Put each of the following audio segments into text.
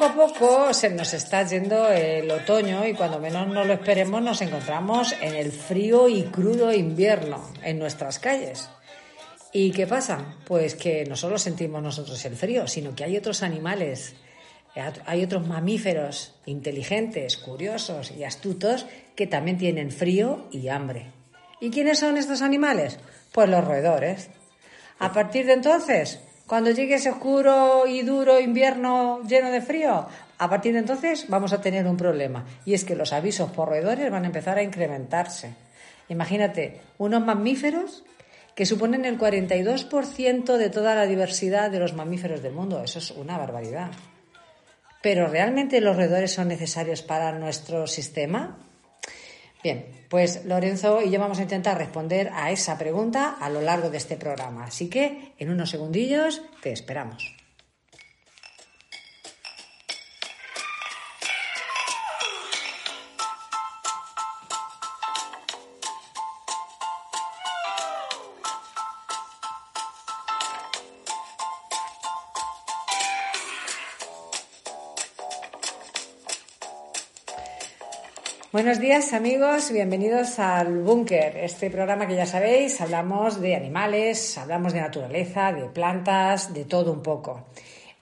Poco a poco se nos está yendo el otoño y cuando menos no lo esperemos nos encontramos en el frío y crudo invierno en nuestras calles. ¿Y qué pasa? Pues que no solo sentimos nosotros el frío, sino que hay otros animales, hay otros mamíferos inteligentes, curiosos y astutos que también tienen frío y hambre. ¿Y quiénes son estos animales? Pues los roedores. A partir de entonces, cuando llegue ese oscuro y duro invierno lleno de frío, a partir de entonces vamos a tener un problema. Y es que los avisos por roedores van a empezar a incrementarse. Imagínate, unos mamíferos que suponen el 42% de toda la diversidad de los mamíferos del mundo. Eso es una barbaridad. Pero ¿realmente los roedores son necesarios para nuestro sistema? Bien, pues Lorenzo y yo vamos a intentar responder a esa pregunta a lo largo de este programa. Así que en unos segundillos te esperamos. Buenos días amigos, bienvenidos al Búnker, este programa que ya sabéis, hablamos de animales, hablamos de naturaleza, de plantas, de todo un poco.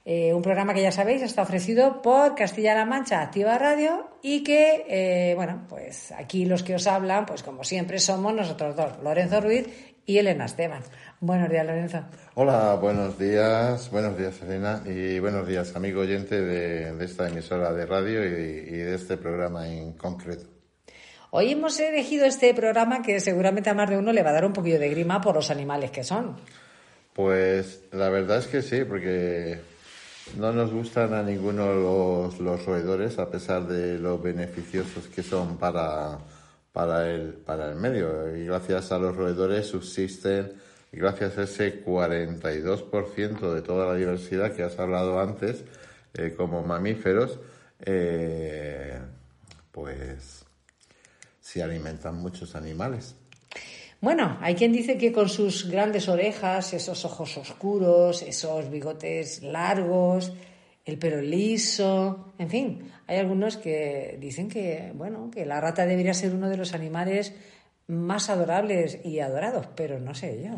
Eh, un programa que ya sabéis está ofrecido por Castilla-La Mancha Activa Radio y que, eh, bueno, pues aquí los que os hablan, pues como siempre somos nosotros dos, Lorenzo Ruiz y Elena Esteban. Buenos días, Lorenzo. Hola, buenos días, buenos días, Elena, y buenos días, amigo oyente de, esta emisora de radio y, y, de este programa en concreto. Hoy hemos elegido este programa que seguramente a más de uno le va a dar un poquillo de grima por los animales que son. Pues la verdad es que sí, porque no nos gustan a ninguno los, los roedores, a pesar de lo beneficiosos que son para para el, para el medio. Y gracias a los roedores subsisten, gracias a ese 42% de toda la diversidad que has hablado antes, eh, como mamíferos, eh, pues se alimentan muchos animales. Bueno, hay quien dice que con sus grandes orejas, esos ojos oscuros, esos bigotes largos, el pelo liso, en fin, hay algunos que dicen que, bueno, que la rata debería ser uno de los animales más adorables y adorados, pero no sé yo.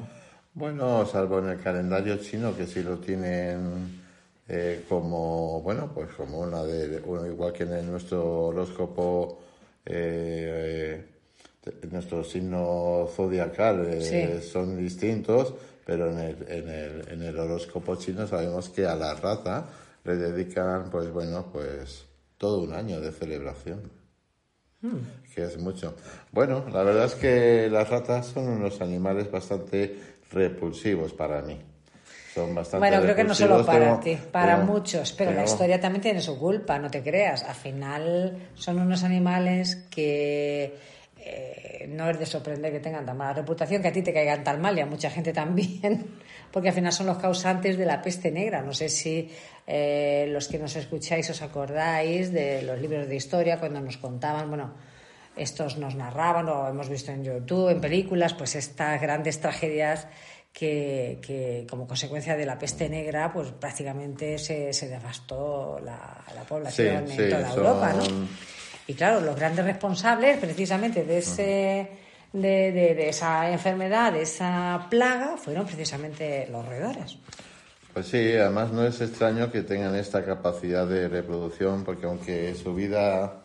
Bueno, salvo en el calendario chino, que sí lo tienen eh, como, bueno, pues como una de, igual que en nuestro horóscopo, eh, nuestro signo zodiacal eh, son distintos, pero en el, en, el, en el horóscopo chino sabemos que a la rata le dedican, pues bueno, pues todo un año de celebración. Hmm. Que es mucho. Bueno, la verdad es que las ratas son unos animales bastante repulsivos para mí. Son bastante Bueno, creo que no solo para ti, para muchos, pero, la historia también tiene su culpa, no te creas. Al final son unos animales que eh, no es de sorprender que tengan tan mala reputación, que a ti te caigan tan mal y a mucha gente también, porque al final son los causantes de la peste negra. No sé si eh, los que nos escucháis os acordáis de los libros de historia cuando nos contaban, bueno, estos nos narraban o hemos visto en YouTube, en películas, pues estas grandes tragedias que, como consecuencia de la peste negra, pues prácticamente se, se devastó la, población en toda Europa, ¿no? Y claro, los grandes responsables precisamente de ese... De, de, esa enfermedad, de esa plaga, fueron precisamente los roedores. Pues sí, además no es extraño que tengan esta capacidad de reproducción, porque aunque su vida,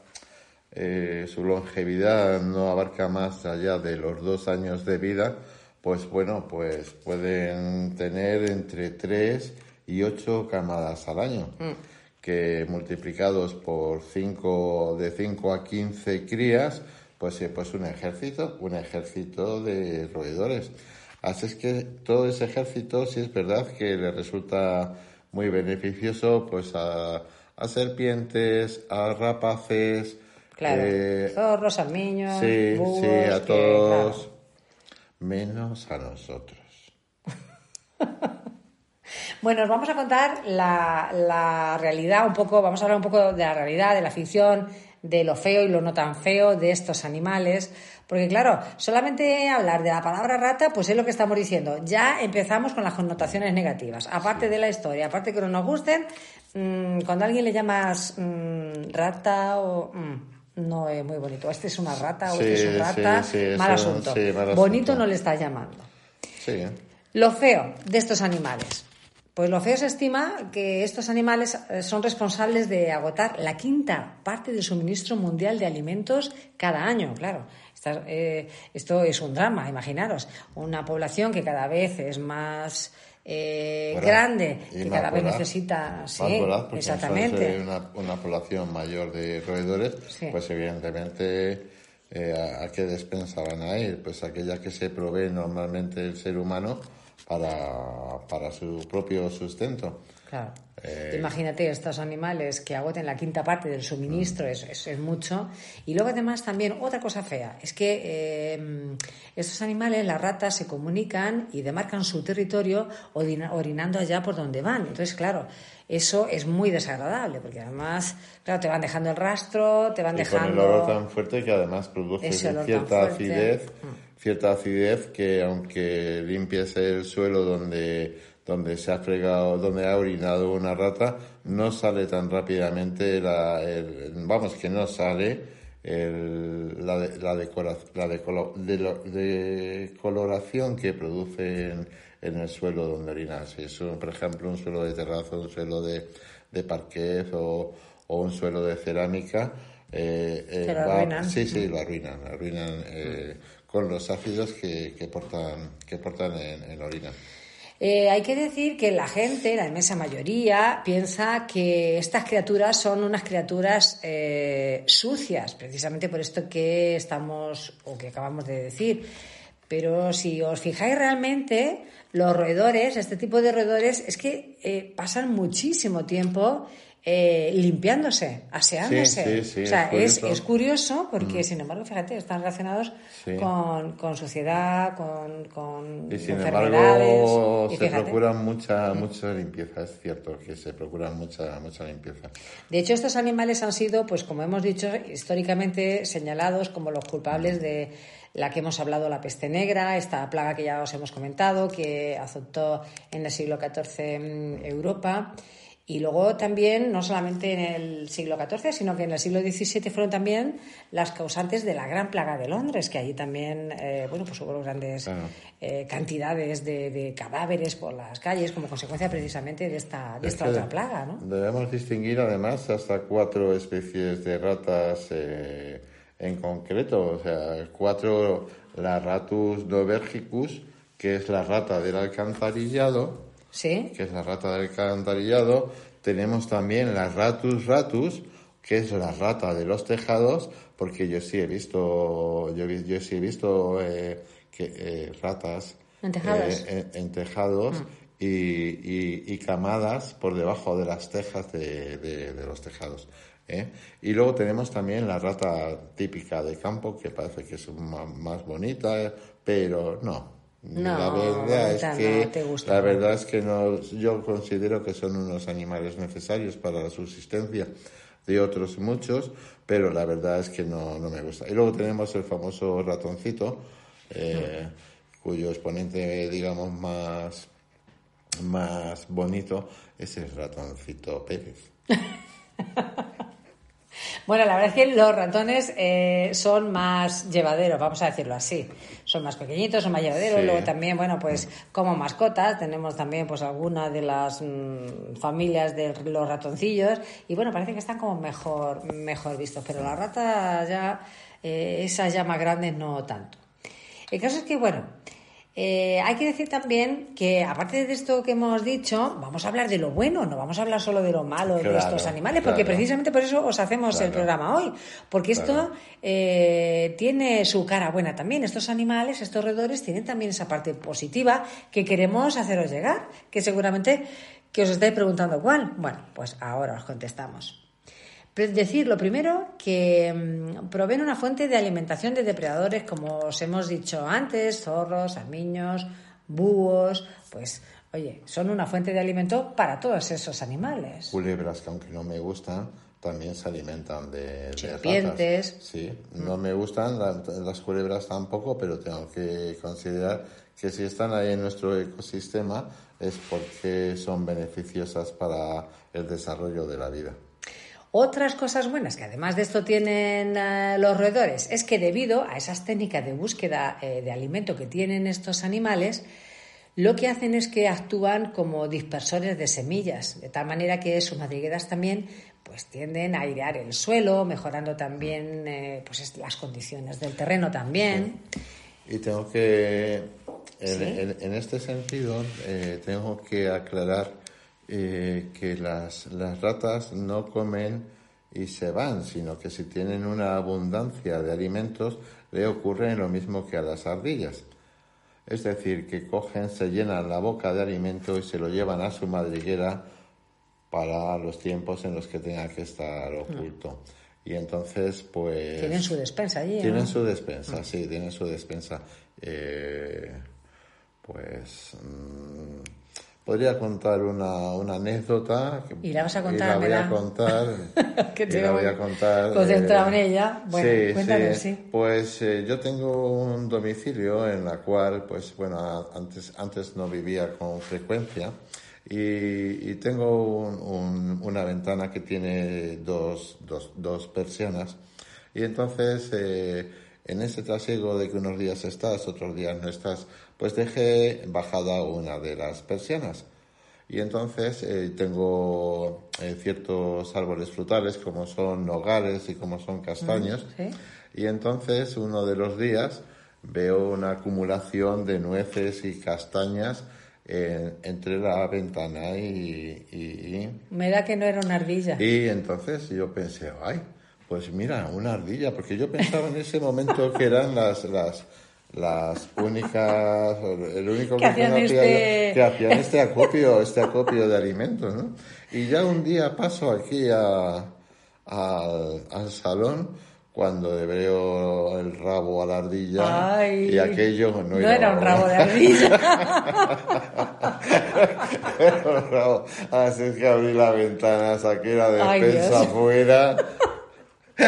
eh, su longevidad no abarca más allá de los dos años de vida, pues bueno, pues pueden tener entre tres y ocho camadas al año, mm. que multiplicados por cinco, de 5 a 15 crías, pues, pues un ejército, un ejército de roedores. Así es que todo ese ejército, sí es verdad que le resulta muy beneficioso pues a, serpientes, a rapaces, claro, eh, zorros, armiños, sí, sí, a todos, menos a nosotros. Bueno, os vamos a contar la, la, realidad un poco, vamos a hablar un poco de la realidad, de la ficción, de lo feo y lo no tan feo de estos animales. Porque claro, solamente hablar de la palabra rata, pues es lo que estamos diciendo. Ya empezamos con las connotaciones negativas. Aparte de la historia, aparte que no nos gusten, mm, cuando a alguien le llamas mm, rata o... Mm, no es muy bonito. Este es una rata o este es un rata. mal, asunto. Bonito no le estás llamando. Lo feo de estos animales. Pues lo feo se estima que estos animales eh, son responsables de agotar la quinta parte del suministro mundial de alimentos cada año, claro. Eh, esto es un drama, imaginaros. Una población que cada vez es más eh, grande, que cada vez necesita. Sí, exactamente. Una, población mayor de roedores, pues evidentemente. ¿a, qué despensa van a ir? Pues aquella que se provee normalmente el ser humano para, para su propio sustento. Claro. Eh, Imagínate estos animales que agoten la quinta parte del suministro, es, es, mucho. Y luego además también otra cosa fea, es que eh, estos animales, las ratas, se comunican y demarcan su territorio orinando allá por donde van. Entonces, claro, eso es muy desagradable, porque además, claro, te van dejando el rastro, te van dejando... Con el olor tan fuerte que además produce cierta acidez, mm. Cierta acidez que aunque limpies el suelo donde donde se ha fregado, donde ha orinado una rata, no sale tan rápidamente la, vamos, que no sale la, de, la, de, coloración que produce en, el suelo donde orinas. Si es, por ejemplo, un suelo de terrazo, un suelo de, de parquet o, un suelo de cerámica, eh, eh arruinan. Sí, sí, lo arruinan, arruinan eh, con los ácidos que, que portan, que portan en, en la orina. Eh, hay que decir que la gente, la inmensa mayoría, piensa que estas criaturas son unas criaturas eh, sucias, precisamente por esto que estamos o que acabamos de decir. Pero si os fijáis realmente, los roedores, este tipo de roedores, es que eh, pasan muchísimo tiempo eh, limpiándose, aseándose. o sea, es, es, curioso porque, mm. sin embargo, fíjate, están relacionados con, con, suciedad, con, con y sin embargo, se procuran mucha, mm. mucha limpieza, es cierto que se procuran mucha, mucha limpieza. De hecho, estos animales han sido, pues como hemos dicho, históricamente señalados como los culpables de la que hemos hablado, la peste negra, esta plaga que ya os hemos comentado, que azotó en el siglo XIV en Europa. Y luego también, no solamente en el siglo XIV, sino que en el siglo XVII fueron también las causantes de la gran plaga de Londres, que allí también, eh, bueno, pues hubo grandes eh, cantidades de, cadáveres por las calles como consecuencia precisamente de esta, de esta otra plaga, ¿no? Debemos distinguir además hasta cuatro especies de ratas eh, en concreto, o sea, cuatro, la Ratus novergicus, que es la rata del alcantarillado, ¿Sí? que es la rata del alcantarillado. Tenemos también la ratus ratus, que es la rata de los tejados, porque yo sí he visto, yo, yo sí he visto eh, que, eh, ratas en tejados, eh, en, tejados mm. y, y, camadas por debajo de las tejas de, de, los tejados. Y luego tenemos también la rata típica de campo, que parece que es más bonita, pero no, No, la verdad es que no te gusta. la verdad es que no, yo considero que son unos animales necesarios para la subsistencia de otros muchos, pero la verdad es que no, no me gusta. Y luego tenemos el famoso ratoncito, eh, cuyo exponente, digamos, más, más bonito es el ratoncito Pérez. Bueno, la verdad es que los ratones eh, son más llevaderos, vamos a decirlo así. Son más pequeñitos, son más llevaderos. Sí. Luego también, bueno, pues como mascotas tenemos también pues algunas de las mm, familias de los ratoncillos y bueno, parece que están como mejor, mejor vistos. Pero las ratas ya, eh, esas ya más grandes no tanto. El caso es que, bueno, eh, hay que decir también que, aparte de esto que hemos dicho, vamos a hablar de lo bueno, no vamos a hablar solo de lo malo de estos animales, porque claro. precisamente por eso os hacemos el programa hoy, porque esto eh, tiene su cara buena también. Estos animales, estos roedores, tienen también esa parte positiva que queremos haceros llegar, que seguramente que os estáis preguntando cuál. Bueno, pues ahora os contestamos. Pero Decir lo primero que mm, proveen una fuente de alimentación de depredadores, como os hemos dicho antes, zorros, armiños, búhos, pues oye, son una fuente de alimento para todos esos animales. Culebras que aunque no me gustan, también se alimentan de, Serpientes. Sí, no me gustan la- las culebras tampoco, pero tengo que considerar que si están ahí en nuestro ecosistema es porque son beneficiosas para el desarrollo de la vida. Otras cosas buenas que además de esto tienen eh, los roedores es que debido a esas técnicas de búsqueda eh, de alimento que tienen estos animales, lo que hacen es que actúan como dispersores de semillas, de tal manera que sus madrigueras también pues tienden a airear el suelo, mejorando también eh, pues es- las condiciones del terreno también. Y tengo que, en, Sí. en- en este sentido, tengo que aclarar eh, que las, las ratas no comen y se van, sino que si tienen una abundancia de alimentos, le ocurre lo mismo que a las ardillas. Es decir, que cogen, se llenan la boca de alimento y se lo llevan a su madriguera para los tiempos en los que tenga que estar oculto. Y entonces, pues... Tienen su despensa allí. ¿no? Tienen su despensa, sí, tienen su despensa. Eh, pues mm, podría contar una, una anécdota. que- Y la vas a y contar, la voy a contar. Que y te la veo voy a contar. concentrado eh, en ella. Bueno, sí, cuéntanos, sí. sí. Pues eh, yo tengo un domicilio en la cual, pues bueno, antes, antes no vivía con frecuencia. Y, y tengo un- un- una ventana que tiene dos, dos, dos persianas. Y entonces, eh, en ese trasiego de que unos días estás, otros días no estás, pues dejé bajada una de las persianas. Y entonces eh, tengo eh, ciertos árboles frutales como son nogales y como son castaños. sí. Y entonces uno de los días veo una acumulación de nueces y castañas eh, entre la ventana y- y, Me da que no era una ardilla. y entonces yo pensé, ay, pues mira, una ardilla, porque yo pensaba en ese momento que eran las, las, las únicas, el único Que hacían este- que hacían este acopio, este acopio de alimentos, ¿no? Y ya un día paso aquí a, al, al salón cuando veo el rabo a la ardilla Ay, y aquello no, no era un rabo de ardilla. Era un rabo. Así es que abrí la ventana, saqué la Dios. afuera.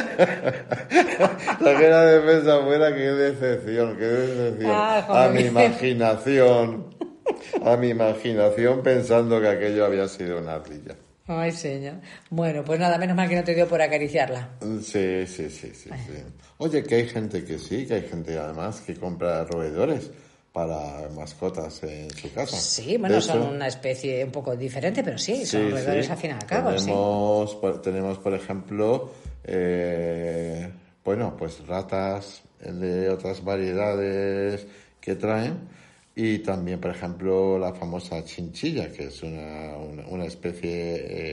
saqué la defensa afuera, qué decepción, qué decepción. Ah, a mi imaginación, a mi imaginación pensando que aquello había sido una ardilla. Ay, señor. Bueno, pues nada, menos mal que no te dio por acariciarla. Sí, sí, sí, sí, sí. Oye, que hay gente que sí, que hay gente además que compra roedores para mascotas en su casa. Sí, bueno, son una especie un poco diferente, pero sí, son Sí, roedores sí. al fin y al cabo, sí. tenemos, por, tenemos, por ejemplo, eh, bueno, pues ratas de otras variedades que traen. Y también, por ejemplo, la famosa chinchilla, que es una, una, una especie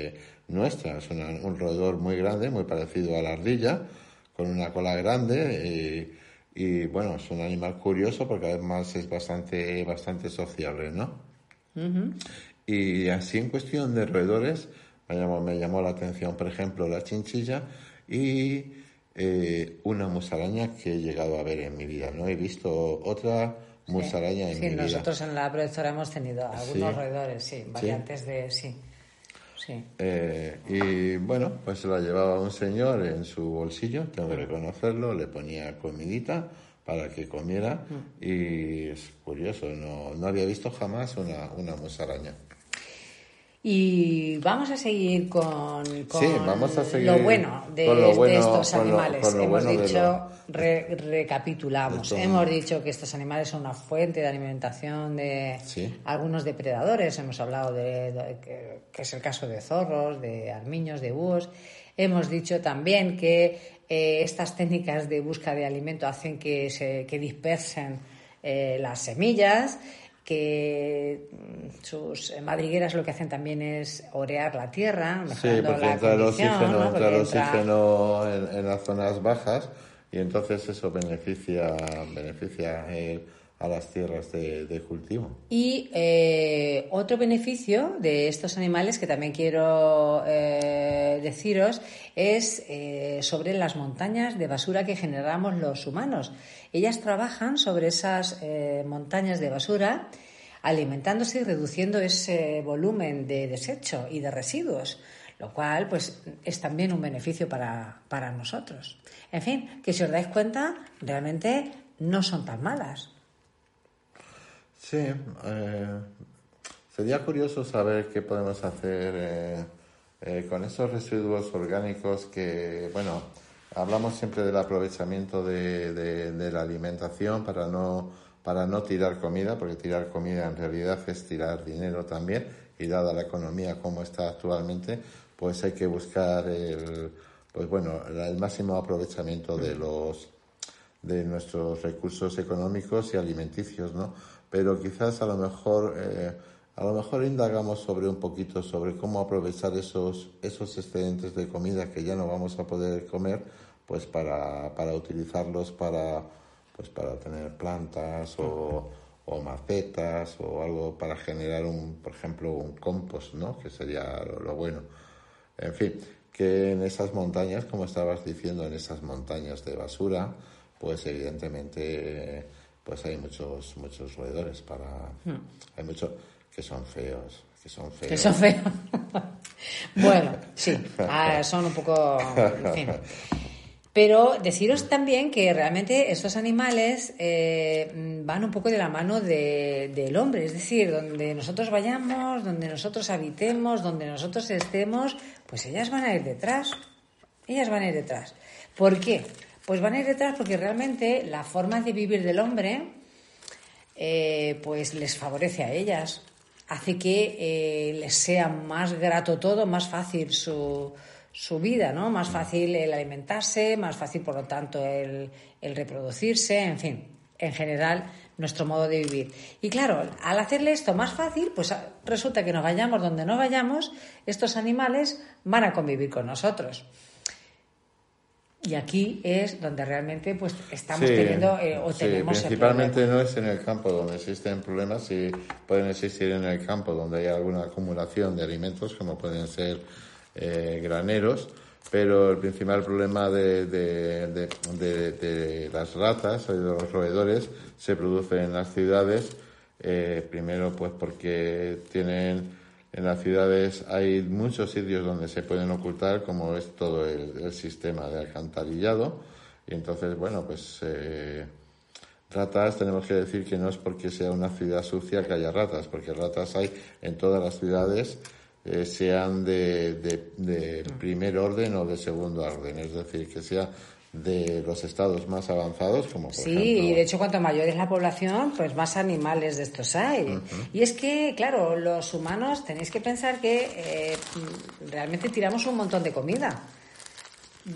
eh, nuestra, es una- un roedor muy grande, muy parecido a la ardilla, con una cola grande y, y, bueno, es un animal curioso porque además es bastante, bastante sociable, ¿no? Y así en cuestión de roedores, me llamó, me llamó la atención, por ejemplo, la chinchilla y eh, una musaraña que he llegado a ver en mi vida. No he visto otra musaraña en sí, mi vida. nosotros en la productora hemos tenido algunos Sí. roedores, sí, variantes de... Sí, sí. Eh, y bueno, pues se la llevaba un señor en su bolsillo, tengo que reconocerlo, le ponía comidita para que comiera y es curioso, no, no había visto jamás una, una musaraña. Y vamos a seguir con, con Sí, vamos a seguir lo bueno de, bueno- estos lo- animales. lo Hemos bueno dicho, re- recapitulamos, hemos dicho que estos animales son una fuente de alimentación de Sí. algunos depredadores. Hemos hablado de, que es el caso de zorros, de armiños, de búhos. Hemos dicho también que eh, estas técnicas de búsqueda de alimento hacen que se que dispersen eh, las semillas que mm, sus madrigueras lo que hacen también es orear la tierra, Sí, porque la entra el oxígeno, ¿no? entra el Porque entra- oxígeno en, en las zonas bajas y entonces eso beneficia, beneficia eh, a las tierras de, cultivo. Y eh, otro beneficio de estos animales que también quiero eh, deciros es eh, sobre las montañas de basura que generamos los humanos. Ellas trabajan sobre esas montañas de basura alimentándose y reduciendo ese volumen de desecho y de residuos, lo cual pues es también un beneficio para, para nosotros. En fin, que si os dais cuenta, realmente no son tan malas. Sí, eh, sería curioso saber qué podemos hacer eh, eh, con esos residuos orgánicos que, bueno, hablamos siempre del aprovechamiento de, de- de la alimentación para no, para no tirar comida, porque tirar comida en realidad es tirar dinero también, y dada la economía como está actualmente, pues hay que buscar el, pues bueno, el máximo aprovechamiento de los de nuestros recursos económicos y alimenticios, ¿no? Pero quizás a lo mejor eh, a lo mejor indagamos sobre un poquito sobre cómo aprovechar esos esos excedentes de comida que ya no vamos a poder comer, pues para, para utilizarlos para pues para tener plantas o, macetas o algo para generar un por ejemplo un compost, ¿no? Que sería lo bueno. En fin, que en esas montañas, como estabas diciendo, en esas montañas de basura, pues evidentemente pues hay muchos muchos roedores para hay muchos que son feos, que son feos. Que son feos. bueno, sí, ah, son un poco. En fin. Pero deciros también que realmente estos animales eh, van un poco de la mano de- del hombre, es decir, donde nosotros vayamos, donde nosotros habitemos, donde nosotros estemos, pues ellas van a ir detrás. Ellas van a ir detrás. ¿Por qué? Pues van a ir detrás porque realmente la forma de vivir del hombre eh, pues les favorece a ellas, hace que eh, les sea más grato todo, más fácil su, su vida, ¿no? Más fácil el alimentarse, más fácil, por lo tanto, el, el reproducirse, en fin, en general, nuestro modo de vivir. Y claro, al hacerle esto más fácil, pues resulta que nos vayamos donde no vayamos, estos animales van a convivir con nosotros. Y aquí es donde realmente pues estamos Sí, teniendo eh, o tenemos principalmente no es en el campo donde existen problemas, sí pueden existir en el campo donde hay alguna acumulación de alimentos, como pueden ser eh, graneros, pero el principal problema de, de- de- de- de las ratas o de los roedores se produce en las ciudades, eh, primero pues porque tienen en las ciudades hay muchos sitios donde se pueden ocultar, como es todo el, sistema de alcantarillado. Y entonces, bueno, pues eh, ratas tenemos que decir que no es porque sea una ciudad sucia que haya ratas, porque ratas hay en todas las ciudades, eh, sean de- de primer orden o de segundo orden. Es decir, que sea de los estados más avanzados, como por Sí, ejemplo... y de hecho cuanto mayor es la población, pues más animales de estos hay. Y es que, claro, los humanos tenéis que pensar que eh, realmente tiramos un montón de comida.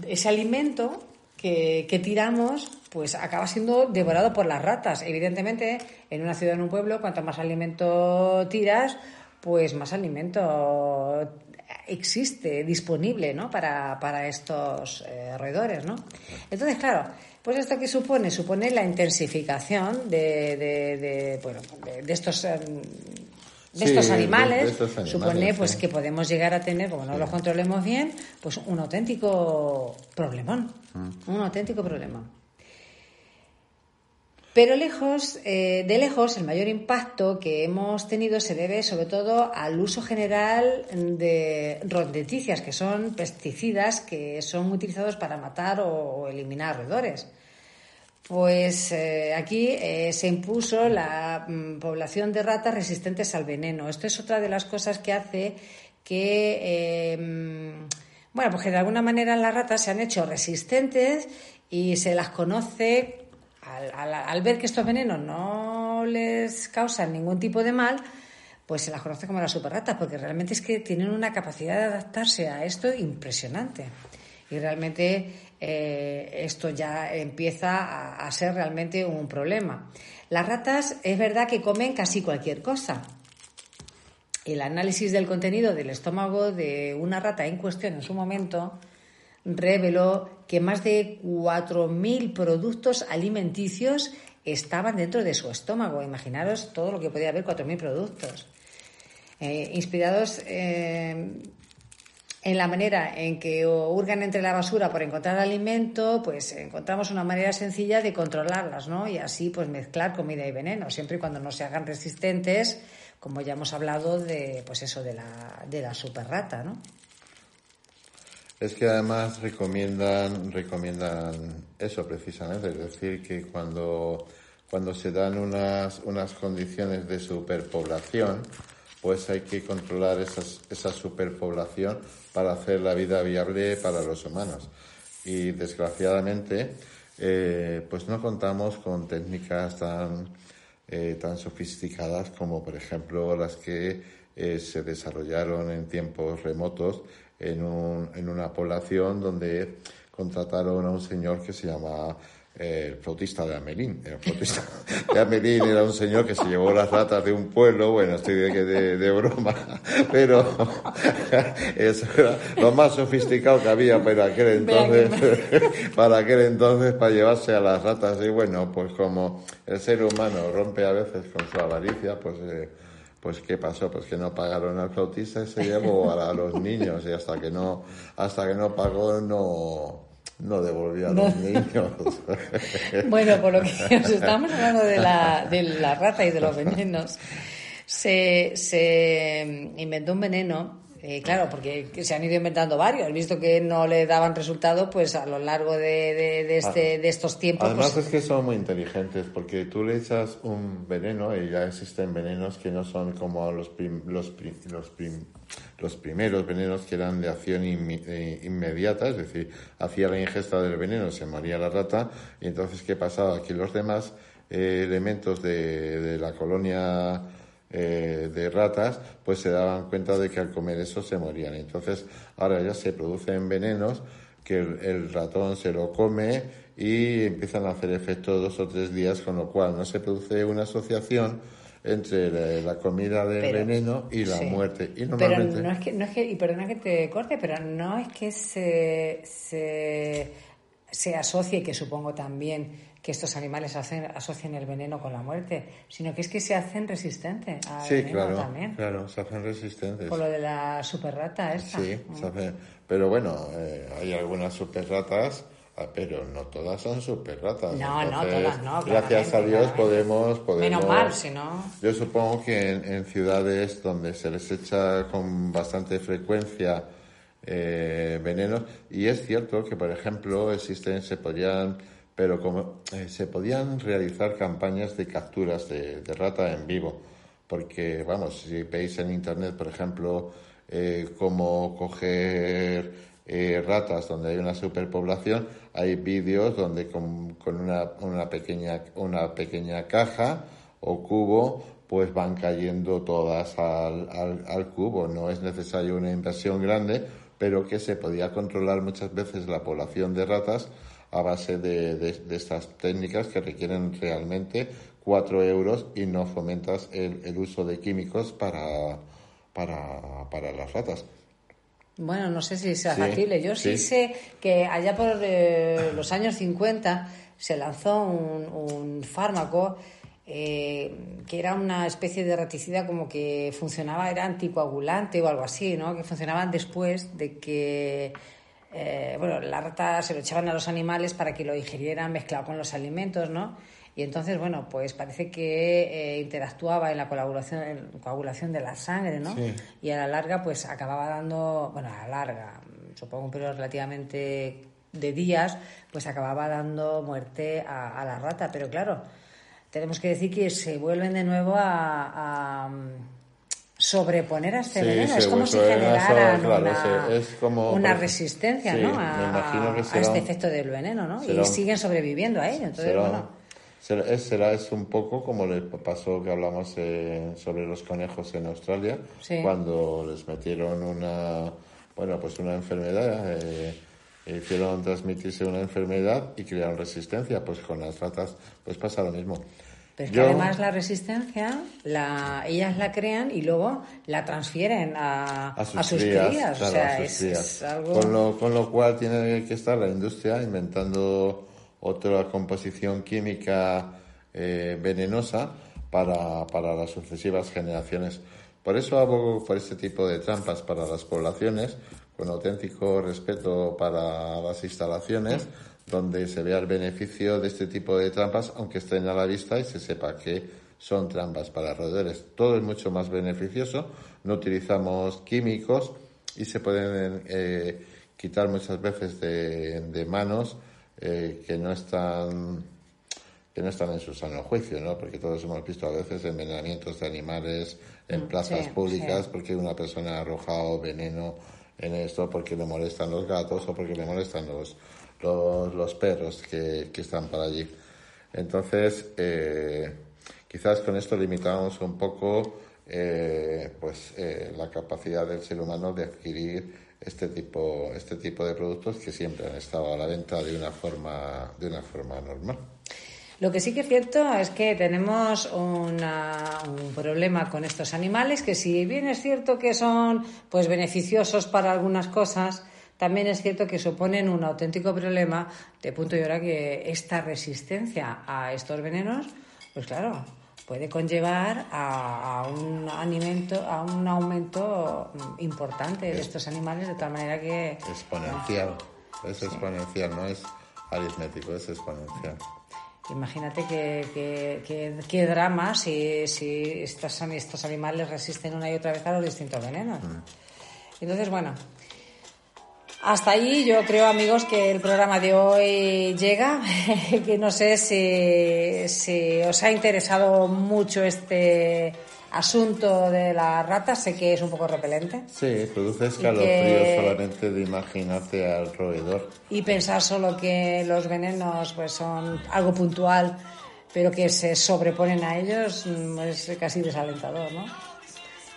Ese alimento que, que tiramos, pues acaba siendo devorado por las ratas. Evidentemente, en una ciudad, en un pueblo, cuanto más alimento tiras, pues más alimento existe disponible ¿no? para, para estos eh, roedores. ¿no? Entonces, claro, pues esto que supone, supone la intensificación de, de, de, bueno, de, de estos... eh, de Sí, estos de- de animales, estos animales, supone pues sí. que podemos llegar a tener, como no los controlemos bien, pues un auténtico problemón, Mm. un auténtico problema. Pero lejos, eh, de lejos, el mayor impacto que hemos tenido se debe sobre todo al uso general de rodenticidas, que son pesticidas que son utilizados para matar o eliminar roedores. Pues eh, aquí eh, se impuso la mm, población de ratas resistentes al veneno. Esto es otra de las cosas que hace que, mm, bueno, pues que de alguna manera las ratas se han hecho resistentes y se las conoce al, ver que estos venenos no les causan ningún tipo de mal, pues se las conoce como las superratas, porque realmente es que tienen una capacidad de adaptarse a esto impresionante. Y realmente eh, esto ya empieza a, ser realmente un problema. Las ratas es verdad que comen casi cualquier cosa. El análisis del contenido del estómago de una rata en cuestión en su momento reveló que más de 4.000 productos alimenticios estaban dentro de su estómago. Imaginaros todo lo que podía haber, 4.000 productos. Eh, inspirados eh, en la manera en que hurgan entre la basura por encontrar alimento, pues encontramos una manera sencilla de controlarlas, ¿no? Y así, pues mezclar comida y veneno, siempre y cuando no se hagan resistentes, como ya hemos hablado de, pues eso, de la, de la superrata, ¿no? Es que además recomiendan, recomiendan eso precisamente, es decir, que cuando, cuando se dan unas, unas condiciones de superpoblación, pues hay que controlar esas, esa superpoblación para hacer la vida viable para los humanos. Y desgraciadamente, eh, pues no contamos con técnicas tan, eh, tan sofisticadas como, por ejemplo, las que eh, se desarrollaron en tiempos remotos en, un, en una población donde contrataron a un señor que se llama el flautista de Amelín. El flautista de Amelín era un señor que se llevó las ratas de un pueblo, bueno, estoy de, de, broma, pero eso era lo más sofisticado que había para aquel entonces, para aquel entonces, para llevarse a las ratas. Y bueno, pues como el ser humano rompe a veces con su avaricia, pues... Eh, pues qué pasó, pues que no pagaron al flautista y se llevó a, a los niños y hasta que no, hasta que no pagó no, no devolvió a los niños. bueno, por lo que nos estamos hablando de la, de la rata y de los venenos, se, se inventó un veneno eh, claro, porque se han ido inventando varios, visto que no le daban resultado, pues a lo largo de, de, este, de estos tiempos. Además pues es que son muy inteligentes, porque tú le echas un veneno y ya existen venenos que no son como los, los, los, los primeros venenos que eran de acción eh, inmediata, es decir, hacía la ingesta del veneno, se moría la rata, y entonces ¿qué pasaba? Que los demás eh, elementos de, de la colonia eh, de ratas, pues se daban cuenta de que al comer eso se morían. Entonces, ahora ya se producen venenos que el, ratón se lo come y empiezan a hacer efecto dos o tres días, con lo cual no se produce una asociación entre la, comida del veneno y la muerte. Y normalmente... Pero no es que, no es que, y perdona que te corte, pero no es que se, se, se asocie, que supongo también que estos animales hacen, asocian el veneno con la muerte, sino que es que se hacen resistentes al sí, veneno claro, también. claro, se hacen resistentes. Por lo de la superrata esta. Sí, se hace, pero bueno, eh, hay algunas superratas, ah, pero no todas son superratas. No, no, todas no. Gracias a Dios podemos, podemos... Menos mal, si no... Yo supongo que en, ciudades donde se les echa con bastante frecuencia eh, venenos, y es cierto que, por ejemplo, existen, se podrían pero como eh, se podían realizar campañas de capturas de, rata en vivo, porque vamos, si veis en internet, por ejemplo, eh, cómo coger eh, ratas donde hay una superpoblación, hay vídeos donde con, una, una, pequeña, una pequeña caja o cubo pues van cayendo todas al, al, cubo. No es necesario una inversión grande, pero que se podía controlar muchas veces la población de ratas a base de, de, estas técnicas que requieren realmente cuatro euros y no fomentas el, el uso de químicos para, para, para, las ratas. Bueno, no sé si sea factible. Yo sí, sé que allá por eh, los años 50 se lanzó un, un fármaco eh, que era una especie de raticida como que funcionaba, era anticoagulante o algo así, ¿no? Que funcionaba después de que eh, bueno, la rata se lo echaban a los animales para que lo ingirieran mezclado con los alimentos, ¿no? y entonces, bueno, pues parece que eh, interactuaba en la coagulación, en coagulación de la sangre, ¿no? Y a la larga, pues acababa dando, bueno, a la larga, supongo un periodo relativamente de días, pues acababa dando muerte a, la rata. Pero claro, tenemos que decir que se vuelven de nuevo a, sobreponer a este veneno. Es como si generaran una, resistencia ¿no? a, este efecto del veneno, ¿no? y siguen sobreviviendo a ello. Entonces, bueno Será, es un poco como le pasó que hablamos eh, sobre los conejos en Australia, cuando les metieron una, bueno, pues una enfermedad, eh, hicieron transmitirse una enfermedad y crearon resistencia. Pues con las ratas, pues pasa lo mismo. Pero es que además la resistencia, la, ellas la crean y luego la transfieren a, a sus, crías. o sea, es, algo... con, lo, con lo cual tiene que estar la industria inventando otra composición química eh, venenosa para, para las sucesivas generaciones. Por eso abogo por este tipo de trampas para las poblaciones, con auténtico respeto para las instalaciones, donde se vea el beneficio de este tipo de trampas, aunque estén a la vista y se sepa que son trampas para roedores. Todo es mucho más beneficioso, no utilizamos químicos y se pueden eh, quitar muchas veces de, de manos eh, que no están que no están en su sano juicio, ¿no? Porque todos hemos visto a veces envenenamientos de animales en mm, plazas públicas porque una persona ha arrojado veneno en esto porque le molestan los gatos o porque le molestan los, los, perros que, que, están por allí. Entonces, eh, quizás con esto limitamos un poco eh, pues, la capacidad del ser humano de adquirir este tipo, este tipo de productos que siempre han estado a la venta de una forma, de una forma normal. Lo que sí que es cierto es que tenemos un problema con estos animales que si bien es cierto que son pues beneficiosos para algunas cosas, también es cierto que suponen un auténtico problema de punto y hora que esta resistencia a estos venenos, pues claro, puede conllevar a, un alimento, a un aumento importante de estos animales, de tal manera que... Exponencial, es exponencial, no es aritmético, es exponencial. Imagínate qué drama si, si estos, estos animales resisten una y otra vez a los distintos venenos. Mm. Entonces, bueno, hasta ahí yo creo, amigos, que el programa de hoy llega. que no sé si, os ha interesado mucho este asunto de las ratas. Sé que es un poco repelente. Sí, produce escalofríos solamente de imaginarte al roedor. Y pensar solo que los venenos pues son algo puntual, pero que se sobreponen a ellos mm, es casi desalentador, ¿no?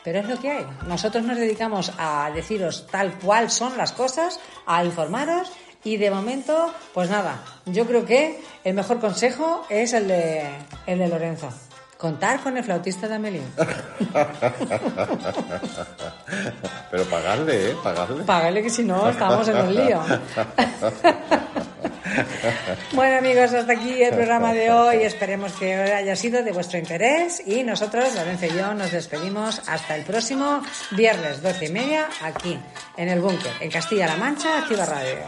Pero es lo que hay. Nosotros nos dedicamos a deciros tal cual son las cosas, a informaros y de momento, pues nada, yo creo que el mejor consejo es el de, el de Lorenzo. Contar con el flautista de Amelín. Pero pagarle, ¿eh? Pagarle. Pagarle que si no, estamos en un lío. Bueno amigos, hasta aquí el programa de hoy. Esperemos que haya sido de vuestro interés y nosotros, Lorenzo y yo, nos despedimos hasta el próximo viernes, doce y media, aquí, en el búnker, en Castilla-La Mancha, Activa Radio.